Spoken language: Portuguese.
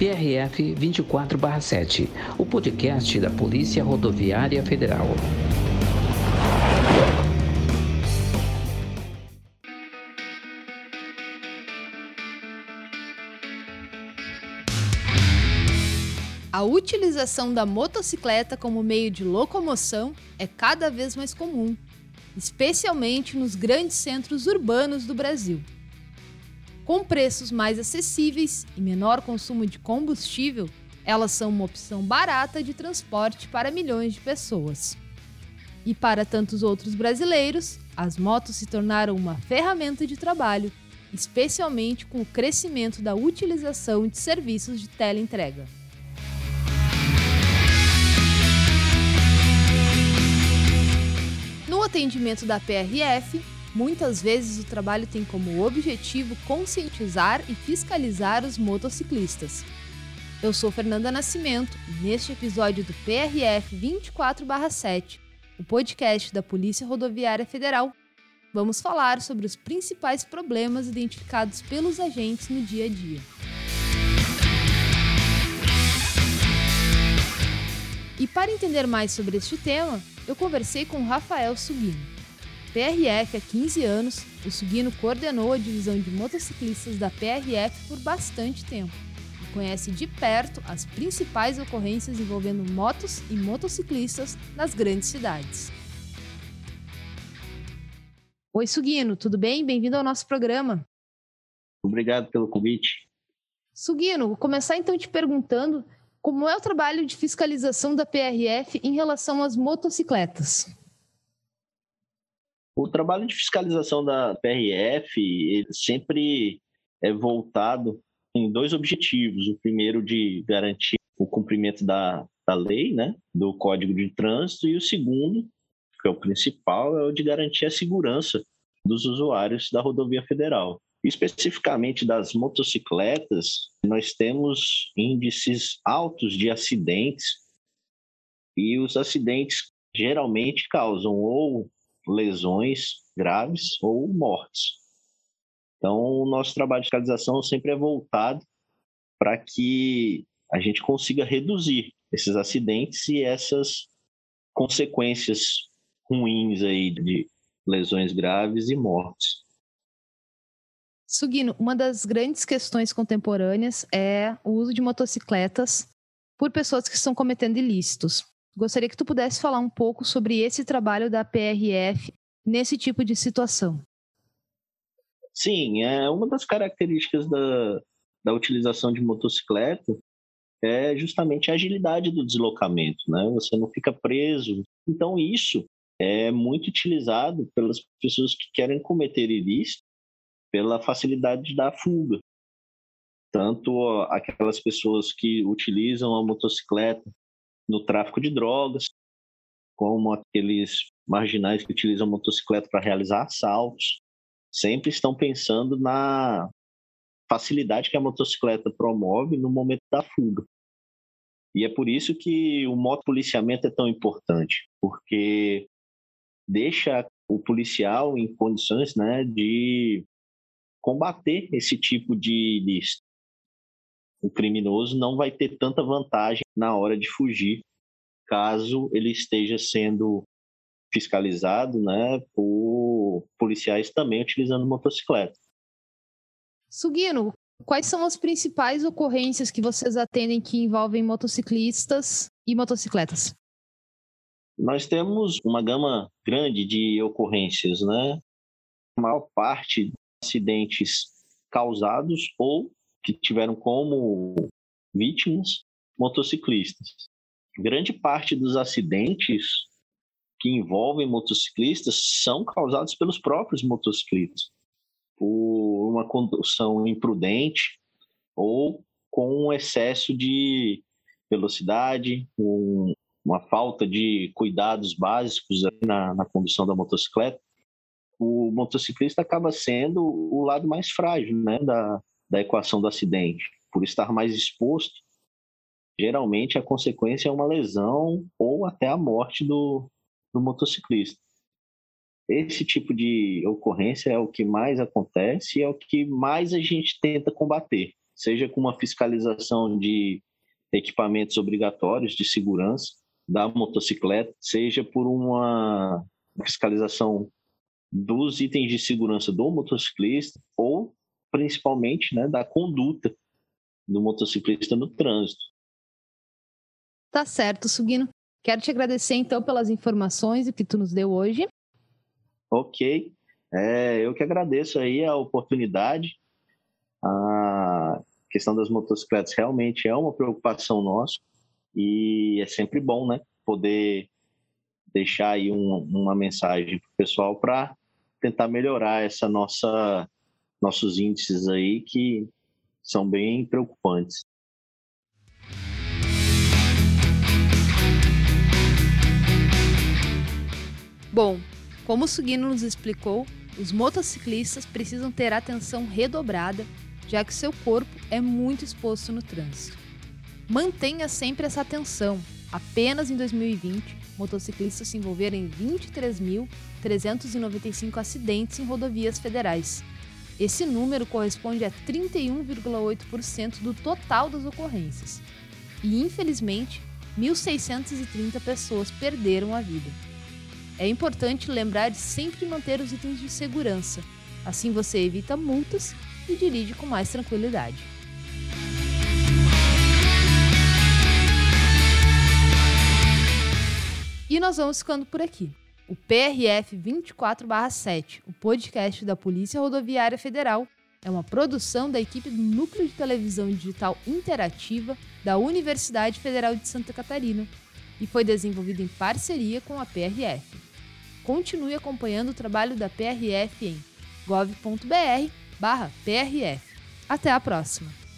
PRF 24/7, o podcast da Polícia Rodoviária Federal. A utilização da motocicleta como meio de locomoção é cada vez mais comum, especialmente nos grandes centros urbanos do Brasil. Com preços mais acessíveis e menor consumo de combustível, elas são uma opção barata de transporte para milhões de pessoas. E para tantos outros brasileiros, as motos se tornaram uma ferramenta de trabalho, especialmente com o crescimento da utilização de serviços de teleentrega. No atendimento da PRF, Muitas vezes o trabalho tem como objetivo conscientizar e fiscalizar os motociclistas. Eu sou Fernanda Nascimento e neste episódio do PRF 24/7, o podcast da Polícia Rodoviária Federal, vamos falar sobre os principais problemas identificados pelos agentes no dia a dia. E para entender mais sobre este tema, eu conversei com Rafael Sugino. PRF há 15 anos, o Sugino coordenou a divisão de motociclistas da PRF por bastante tempo e conhece de perto as principais ocorrências envolvendo motos e motociclistas nas grandes cidades. Oi, Sugino, tudo bem? Bem-vindo ao nosso programa. Obrigado pelo convite. Sugino, vou começar então te perguntando como é o trabalho de fiscalização da PRF em relação às motocicletas. O trabalho de fiscalização da PRF sempre é voltado em dois objetivos. O primeiro de garantir o cumprimento da, da lei, né, do Código de Trânsito, e o segundo, que é o principal, é o de garantir a segurança dos usuários da rodovia federal. Especificamente das motocicletas, nós temos índices altos de acidentes e os acidentes geralmente causam ou lesões graves ou mortes. Então, o nosso trabalho de fiscalização sempre é voltado para que a gente consiga reduzir esses acidentes e essas consequências ruins aí de lesões graves e mortes. Sugino, uma das grandes questões contemporâneas é o uso de motocicletas por pessoas que estão cometendo ilícitos. Gostaria que tu pudesse falar um pouco sobre esse trabalho da PRF nesse tipo de situação. Sim, é uma das características da, da utilização de motocicleta é justamente a agilidade do deslocamento, né? Você não fica preso. Então isso é muito utilizado pelas pessoas que querem cometer ilícito pela facilidade da fuga. Tanto aquelas pessoas que utilizam a motocicleta no tráfico de drogas, como aqueles marginais que utilizam motocicleta para realizar assaltos, sempre estão pensando na facilidade que a motocicleta promove no momento da fuga. E é por isso que o motopoliciamento é tão importante, porque deixa o policial em condições né, de combater esse tipo de ilícito o criminoso não vai ter tanta vantagem na hora de fugir, caso ele esteja sendo fiscalizado né, por policiais também utilizando motocicleta. Sugino, quais são as principais ocorrências que vocês atendem que envolvem motociclistas e motocicletas? Nós temos uma gama grande de ocorrências, né? A maior parte acidentes causados ou que tiveram como vítimas motociclistas. Grande parte dos acidentes que envolvem motociclistas são causados pelos próprios motociclistas, por uma condução imprudente ou com um excesso de velocidade, um, uma falta de cuidados básicos na, na condução da motocicleta. O motociclista acaba sendo o lado mais frágil né, da, da equação do acidente, por estar mais exposto, geralmente a consequência é uma lesão ou até a morte do, do motociclista. Esse tipo de ocorrência é o que mais acontece e é o que mais a gente tenta combater. seja com uma fiscalização de equipamentos obrigatórios de segurança da motocicleta, seja por uma fiscalização dos itens de segurança do motociclista ou principalmente né, da conduta do motociclista no trânsito. Tá certo, Sugino. Quero te agradecer então pelas informações que tu nos deu hoje. Ok. É, eu que agradeço aí a oportunidade. A questão das motocicletas realmente é uma preocupação nossa e é sempre bom, né? Poder deixar aí um, uma mensagem para o pessoal para tentar melhorar essa nossa nossos índices aí que são bem preocupantes. Bom, como o Sugino nos explicou, os motociclistas precisam ter atenção redobrada, já que seu corpo é muito exposto no trânsito. Mantenha sempre essa atenção. Apenas em 2020, motociclistas se envolveram em 23.395 acidentes em rodovias federais. Esse número corresponde a 31,8% do total das ocorrências. E, infelizmente, 1.630 pessoas perderam a vida. É importante lembrar de sempre manter os itens de segurança. Assim você evita multas e dirige com mais tranquilidade. E nós vamos ficando por aqui. O PRF 24/7, o podcast da Polícia Rodoviária Federal, é uma produção da equipe do Núcleo de Televisão Digital Interativa da Universidade Federal de Santa Catarina e foi desenvolvido em parceria com a PRF continue acompanhando o trabalho da PRF em gov.br/prf. Até a próxima!